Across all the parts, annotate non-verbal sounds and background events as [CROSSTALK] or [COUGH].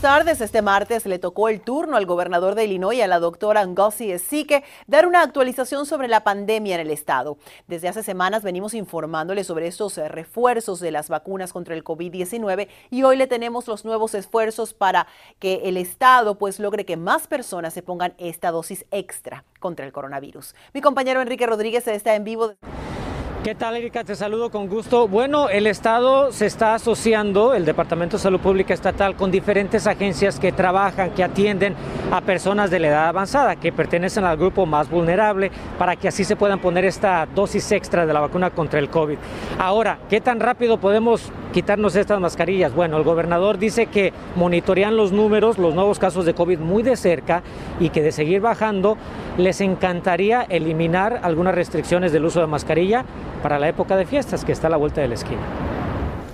Tardes. Este martes le tocó el turno al gobernador de Illinois, a la doctora Ngozi Esique, dar una actualización sobre la pandemia en el estado. Desde hace semanas venimos informándole sobre estos eh, refuerzos de las vacunas contra el COVID-19 y hoy le tenemos los nuevos esfuerzos para que el estado pues logre que más personas se pongan esta dosis extra contra el coronavirus. Mi compañero Enrique Rodríguez está en vivo. ¿Qué tal, Erika? Te saludo con gusto. Bueno, el Estado se está asociando, el Departamento de Salud Pública Estatal, con diferentes agencias que trabajan, que atienden a personas de la edad avanzada, que pertenecen al grupo más vulnerable, para que así se puedan poner esta dosis extra de la vacuna contra el COVID. Ahora, ¿qué tan rápido podemos quitarnos estas mascarillas? Bueno, el gobernador dice que monitorean los números, los nuevos casos de COVID muy de cerca y que de seguir bajando, les encantaría eliminar algunas restricciones del uso de mascarilla para la época de fiestas que está a la vuelta de la esquina.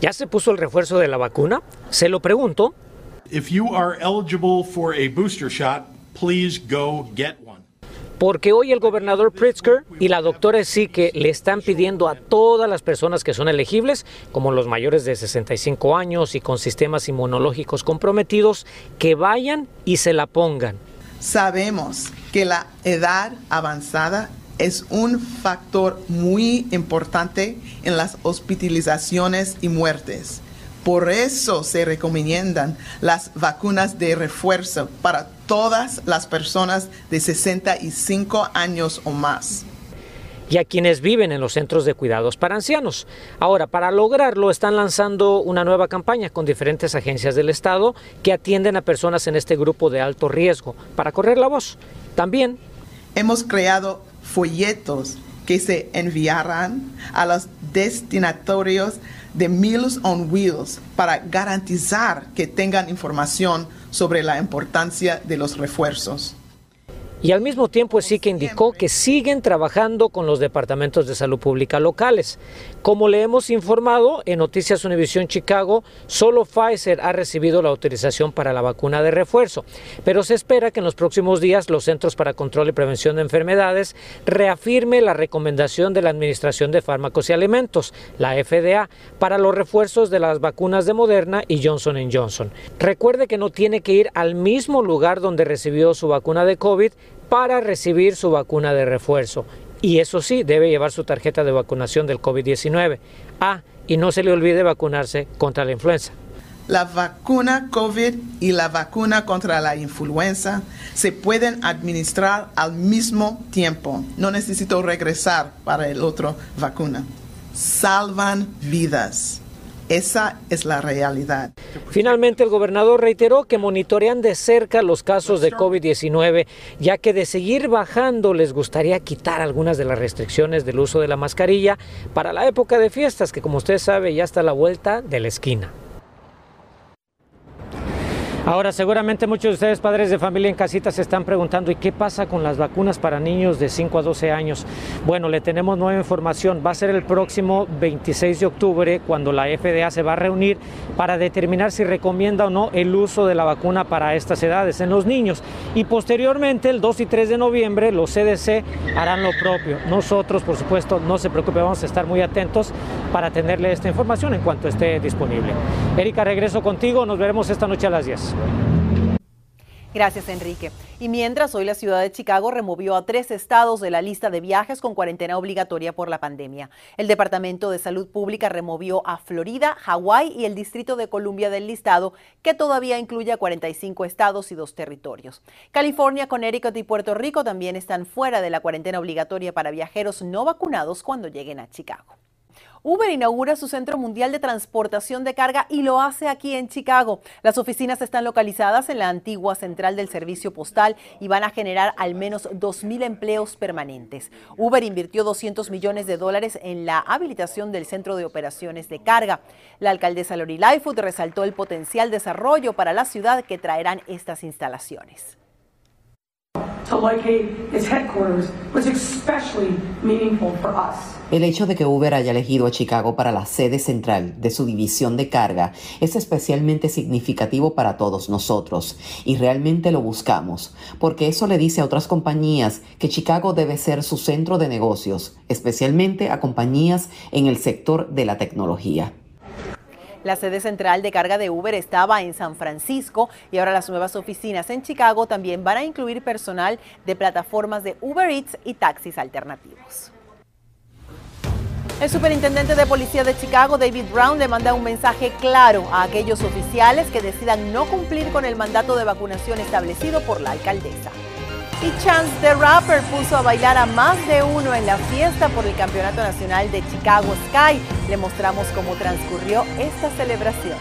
¿Ya se puso el refuerzo de la vacuna? Se lo pregunto. If you are eligible for a booster shot, please go get one. Porque hoy el gobernador Pritzker y la doctora que le están pidiendo a todas las personas que son elegibles, como los mayores de 65 años y con sistemas inmunológicos comprometidos, que vayan y se la pongan. Sabemos que la edad avanzada es un factor muy importante en las hospitalizaciones y muertes. Por eso se recomiendan las vacunas de refuerzo para todas las personas de 65 años o más y a quienes viven en los centros de cuidados para ancianos. Ahora, para lograrlo, están lanzando una nueva campaña con diferentes agencias del Estado que atienden a personas en este grupo de alto riesgo para correr la voz. También hemos creado folletos que se enviarán a los destinatorios de Meals on Wheels para garantizar que tengan información sobre la importancia de los refuerzos y al mismo tiempo sí que indicó que siguen trabajando con los departamentos de salud pública locales. Como le hemos informado en Noticias Univisión Chicago, solo Pfizer ha recibido la autorización para la vacuna de refuerzo, pero se espera que en los próximos días los Centros para Control y Prevención de Enfermedades reafirme la recomendación de la Administración de Fármacos y Alimentos, la FDA, para los refuerzos de las vacunas de Moderna y Johnson Johnson. Recuerde que no tiene que ir al mismo lugar donde recibió su vacuna de COVID para recibir su vacuna de refuerzo. Y eso sí, debe llevar su tarjeta de vacunación del COVID-19. Ah, y no se le olvide vacunarse contra la influenza. La vacuna COVID y la vacuna contra la influenza se pueden administrar al mismo tiempo. No necesito regresar para el otro vacuna. Salvan vidas. Esa es la realidad. Finalmente, el gobernador reiteró que monitorean de cerca los casos de COVID-19, ya que de seguir bajando les gustaría quitar algunas de las restricciones del uso de la mascarilla para la época de fiestas, que como usted sabe ya está a la vuelta de la esquina. Ahora, seguramente muchos de ustedes, padres de familia en casita, se están preguntando, ¿y qué pasa con las vacunas para niños de 5 a 12 años? Bueno, le tenemos nueva información. Va a ser el próximo 26 de octubre cuando la FDA se va a reunir para determinar si recomienda o no el uso de la vacuna para estas edades en los niños. Y posteriormente, el 2 y 3 de noviembre, los CDC harán lo propio. Nosotros, por supuesto, no se preocupe, vamos a estar muy atentos para tenerle esta información en cuanto esté disponible. Erika, regreso contigo. Nos veremos esta noche a las 10. Gracias, Enrique. Y mientras hoy la ciudad de Chicago removió a tres estados de la lista de viajes con cuarentena obligatoria por la pandemia. El Departamento de Salud Pública removió a Florida, Hawái y el Distrito de Columbia del listado, que todavía incluye a 45 estados y dos territorios. California, Connecticut y Puerto Rico también están fuera de la cuarentena obligatoria para viajeros no vacunados cuando lleguen a Chicago. Uber inaugura su centro mundial de transportación de carga y lo hace aquí en Chicago. Las oficinas están localizadas en la antigua central del servicio postal y van a generar al menos 2.000 empleos permanentes. Uber invirtió 200 millones de dólares en la habilitación del centro de operaciones de carga. La alcaldesa Lori Lightfoot resaltó el potencial desarrollo para la ciudad que traerán estas instalaciones. El hecho de que Uber haya elegido a Chicago para la sede central de su división de carga es especialmente significativo para todos nosotros y realmente lo buscamos, porque eso le dice a otras compañías que Chicago debe ser su centro de negocios, especialmente a compañías en el sector de la tecnología. La sede central de carga de Uber estaba en San Francisco y ahora las nuevas oficinas en Chicago también van a incluir personal de plataformas de Uber Eats y taxis alternativos. El superintendente de policía de Chicago, David Brown, le manda un mensaje claro a aquellos oficiales que decidan no cumplir con el mandato de vacunación establecido por la alcaldesa. Y Chance the Rapper puso a bailar a más de uno en la fiesta por el Campeonato Nacional de Chicago Sky. Le mostramos cómo transcurrió esta celebración.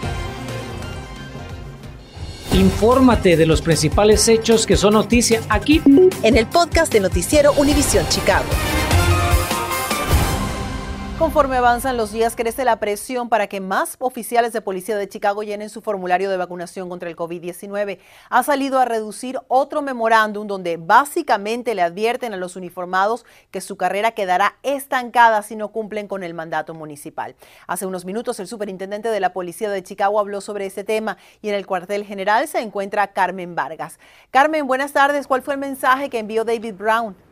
Infórmate de los principales hechos que son noticia aquí en el podcast de Noticiero Univisión Chicago. Conforme avanzan los días, crece la presión para que más oficiales de policía de Chicago llenen su formulario de vacunación contra el COVID-19. Ha salido a reducir otro memorándum donde básicamente le advierten a los uniformados que su carrera quedará estancada si no cumplen con el mandato municipal. Hace unos minutos el superintendente de la policía de Chicago habló sobre ese tema y en el cuartel general se encuentra Carmen Vargas. Carmen, buenas tardes. ¿Cuál fue el mensaje que envió David Brown?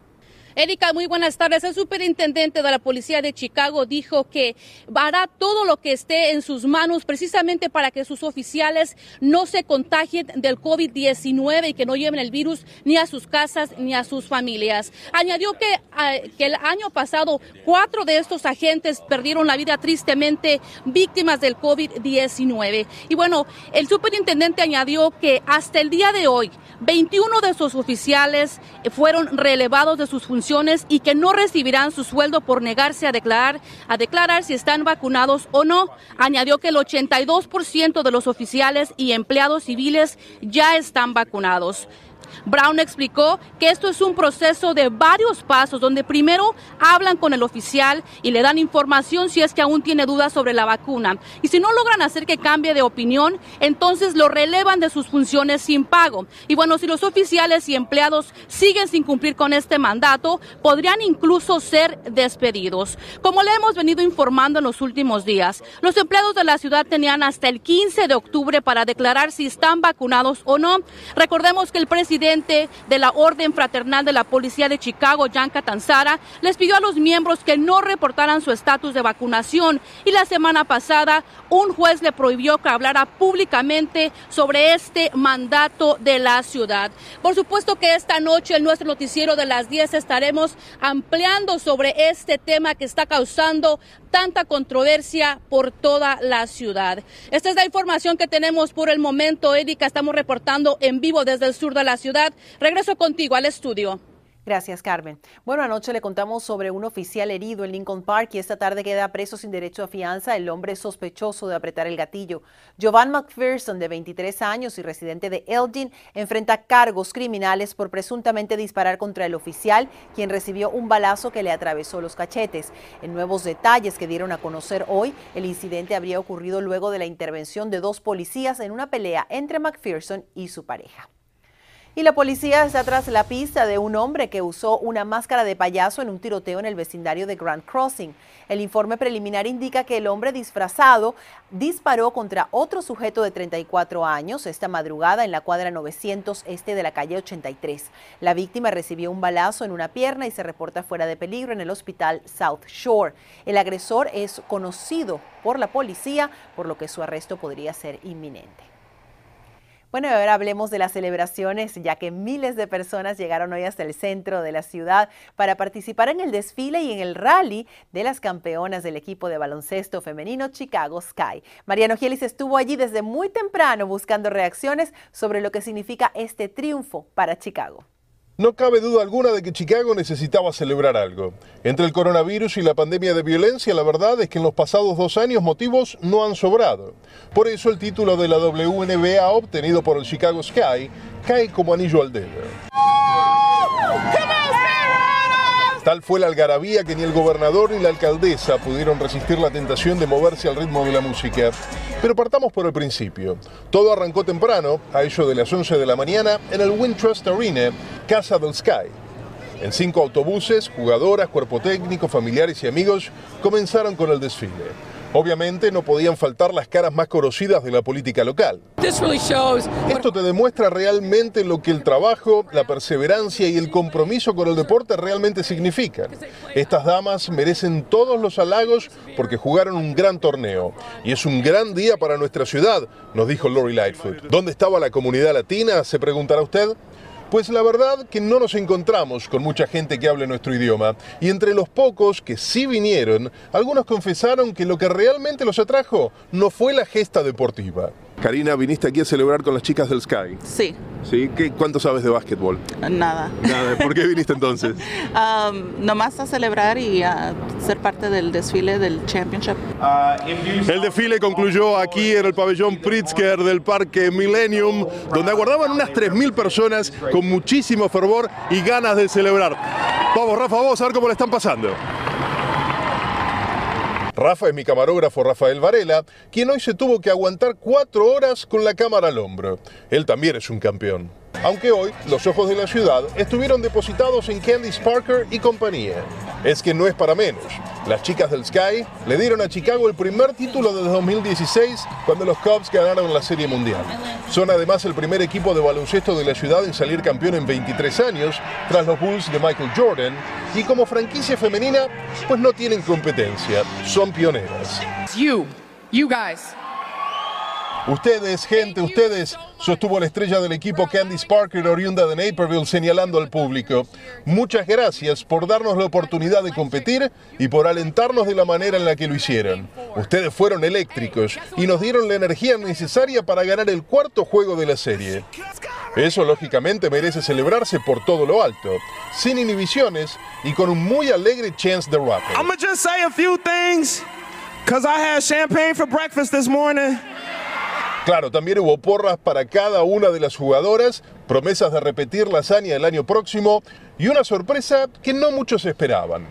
Erika, muy buenas tardes. El superintendente de la policía de Chicago dijo que hará todo lo que esté en sus manos precisamente para que sus oficiales no se contagien del COVID-19 y que no lleven el virus ni a sus casas ni a sus familias. Añadió que, ah, que el año pasado cuatro de estos agentes perdieron la vida tristemente víctimas del COVID-19. Y bueno, el superintendente añadió que hasta el día de hoy 21 de sus oficiales fueron relevados de sus funciones y que no recibirán su sueldo por negarse a declarar, a declarar si están vacunados o no. Añadió que el 82% de los oficiales y empleados civiles ya están vacunados. Brown explicó que esto es un proceso de varios pasos donde primero hablan con el oficial y le dan información si es que aún tiene dudas sobre la vacuna. Y si no logran hacer que cambie de opinión, entonces lo relevan de sus funciones sin pago. Y bueno, si los oficiales y empleados siguen sin cumplir con este mandato, podrían incluso ser despedidos. Como le hemos venido informando en los últimos días, los empleados de la ciudad tenían hasta el 15 de octubre para declarar si están vacunados o no. Recordemos que el presidente de la Orden Fraternal de la Policía de Chicago, Jan Catanzara, les pidió a los miembros que no reportaran su estatus de vacunación y la semana pasada un juez le prohibió que hablara públicamente sobre este mandato de la ciudad. Por supuesto que esta noche en nuestro noticiero de las 10 estaremos ampliando sobre este tema que está causando tanta controversia por toda la ciudad. Esta es la información que tenemos por el momento, Erika. Estamos reportando en vivo desde el sur de la ciudad. Regreso contigo al estudio. Gracias, Carmen. Bueno, anoche le contamos sobre un oficial herido en Lincoln Park y esta tarde queda preso sin derecho a fianza el hombre sospechoso de apretar el gatillo. Jovan McPherson, de 23 años y residente de Elgin, enfrenta cargos criminales por presuntamente disparar contra el oficial, quien recibió un balazo que le atravesó los cachetes. En nuevos detalles que dieron a conocer hoy, el incidente habría ocurrido luego de la intervención de dos policías en una pelea entre McPherson y su pareja. Y la policía está tras la pista de un hombre que usó una máscara de payaso en un tiroteo en el vecindario de Grand Crossing. El informe preliminar indica que el hombre disfrazado disparó contra otro sujeto de 34 años esta madrugada en la cuadra 900 este de la calle 83. La víctima recibió un balazo en una pierna y se reporta fuera de peligro en el hospital South Shore. El agresor es conocido por la policía, por lo que su arresto podría ser inminente. Bueno, ahora hablemos de las celebraciones, ya que miles de personas llegaron hoy hasta el centro de la ciudad para participar en el desfile y en el rally de las campeonas del equipo de baloncesto femenino Chicago Sky. Mariano Gielis estuvo allí desde muy temprano buscando reacciones sobre lo que significa este triunfo para Chicago. No cabe duda alguna de que Chicago necesitaba celebrar algo. Entre el coronavirus y la pandemia de violencia, la verdad es que en los pasados dos años motivos no han sobrado. Por eso el título de la WNBA obtenido por el Chicago Sky cae como anillo al dedo. Tal fue la algarabía que ni el gobernador ni la alcaldesa pudieron resistir la tentación de moverse al ritmo de la música. Pero partamos por el principio. Todo arrancó temprano, a ello de las 11 de la mañana, en el Wintrust Arena, Casa del Sky. En cinco autobuses, jugadoras, cuerpo técnico, familiares y amigos comenzaron con el desfile. Obviamente no podían faltar las caras más conocidas de la política local. Esto te demuestra realmente lo que el trabajo, la perseverancia y el compromiso con el deporte realmente significan. Estas damas merecen todos los halagos porque jugaron un gran torneo. Y es un gran día para nuestra ciudad, nos dijo Lori Lightfoot. ¿Dónde estaba la comunidad latina? Se preguntará usted. Pues la verdad que no nos encontramos con mucha gente que hable nuestro idioma y entre los pocos que sí vinieron, algunos confesaron que lo que realmente los atrajo no fue la gesta deportiva. Karina, viniste aquí a celebrar con las chicas del Sky. Sí. ¿Sí? ¿Qué, ¿Cuánto sabes de básquetbol? Nada. Nada. ¿Por qué viniste entonces? [LAUGHS] um, nomás a celebrar y a ser parte del desfile del Championship. El desfile concluyó aquí en el pabellón Pritzker del Parque Millennium, donde aguardaban unas 3.000 personas con muchísimo fervor y ganas de celebrar. Vamos, Rafa, vamos a ver cómo le están pasando. Rafa es mi camarógrafo Rafael Varela, quien hoy se tuvo que aguantar cuatro horas con la cámara al hombro. Él también es un campeón. Aunque hoy los ojos de la ciudad estuvieron depositados en Candice Parker y compañía. Es que no es para menos. Las chicas del Sky le dieron a Chicago el primer título de 2016 cuando los Cubs ganaron la Serie Mundial. Son además el primer equipo de baloncesto de la ciudad en salir campeón en 23 años, tras los Bulls de Michael Jordan, y como franquicia femenina, pues no tienen competencia, son pioneras. You, you guys. Ustedes, gente, ustedes, sostuvo la estrella del equipo Candice Parker, oriunda de Naperville, señalando al público. Muchas gracias por darnos la oportunidad de competir y por alentarnos de la manera en la que lo hicieron. Ustedes fueron eléctricos y nos dieron la energía necesaria para ganar el cuarto juego de la serie. Eso lógicamente merece celebrarse por todo lo alto, sin inhibiciones y con un muy alegre Chance the Rapper. I'm gonna just say a few things, cause I had champagne for breakfast this morning. Claro, también hubo porras para cada una de las jugadoras, promesas de repetir la hazaña el año próximo y una sorpresa que no muchos esperaban.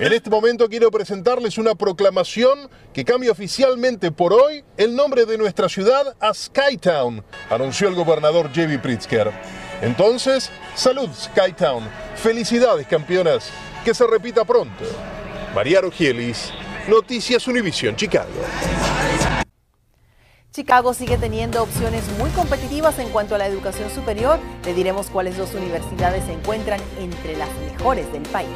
En este momento quiero presentarles una proclamación que cambia oficialmente por hoy el nombre de nuestra ciudad a Skytown, anunció el gobernador J.B. Pritzker. Entonces, salud Skytown, felicidades campeonas, que se repita pronto. María Rogielis, Noticias Univisión Chicago. Chicago sigue teniendo opciones muy competitivas en cuanto a la educación superior. Le diremos cuáles dos universidades se encuentran entre las mejores del país.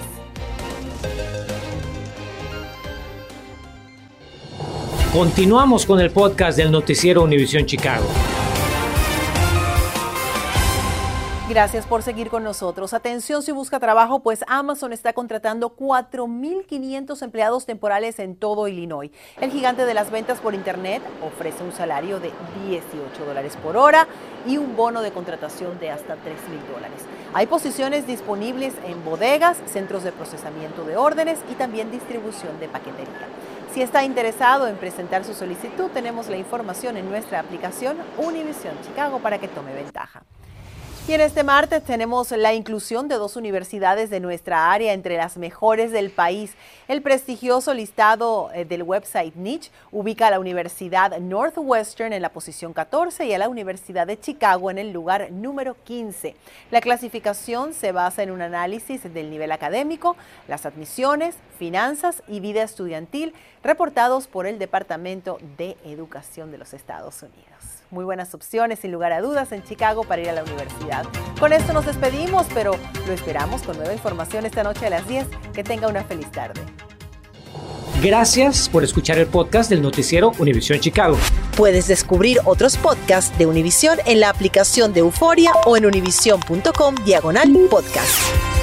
Continuamos con el podcast del noticiero Univisión Chicago. Gracias por seguir con nosotros. Atención si busca trabajo, pues Amazon está contratando 4.500 empleados temporales en todo Illinois. El gigante de las ventas por Internet ofrece un salario de 18 dólares por hora y un bono de contratación de hasta 3.000 dólares. Hay posiciones disponibles en bodegas, centros de procesamiento de órdenes y también distribución de paquetería. Si está interesado en presentar su solicitud, tenemos la información en nuestra aplicación Univision Chicago para que tome ventaja. Y en este martes tenemos la inclusión de dos universidades de nuestra área entre las mejores del país. El prestigioso listado eh, del website Niche ubica a la Universidad Northwestern en la posición 14 y a la Universidad de Chicago en el lugar número 15. La clasificación se basa en un análisis del nivel académico, las admisiones, finanzas y vida estudiantil reportados por el Departamento de Educación de los Estados Unidos muy buenas opciones, sin lugar a dudas, en Chicago para ir a la universidad. Con esto nos despedimos, pero lo esperamos con nueva información esta noche a las 10. Que tenga una feliz tarde. Gracias por escuchar el podcast del noticiero Univisión Chicago. Puedes descubrir otros podcasts de Univisión en la aplicación de Euforia o en univision.com diagonal podcast.